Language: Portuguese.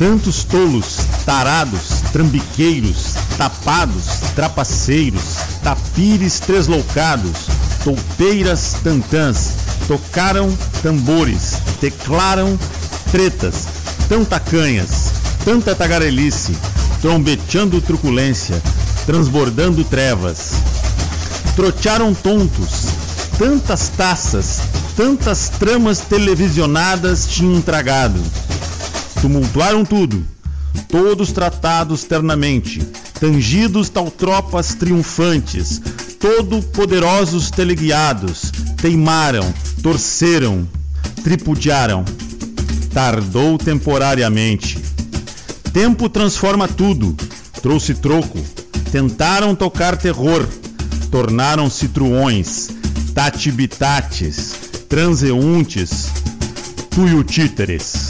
Tantos tolos, tarados, trambiqueiros, tapados, trapaceiros, tapires tresloucados, toupeiras tantãs, tocaram tambores, teclaram tretas, tão tacanhas, tanta tagarelice, trombeteando truculência, transbordando trevas. Trotearam tontos, tantas taças, tantas tramas televisionadas tinham tragado. Tumultuaram tudo, todos tratados ternamente, tangidos tal tropas triunfantes, todo poderosos teleguiados, teimaram, torceram, tripudiaram. Tardou temporariamente. Tempo transforma tudo, trouxe troco, tentaram tocar terror, tornaram-se truões, tatibitates, transeuntes, tuiutíteres.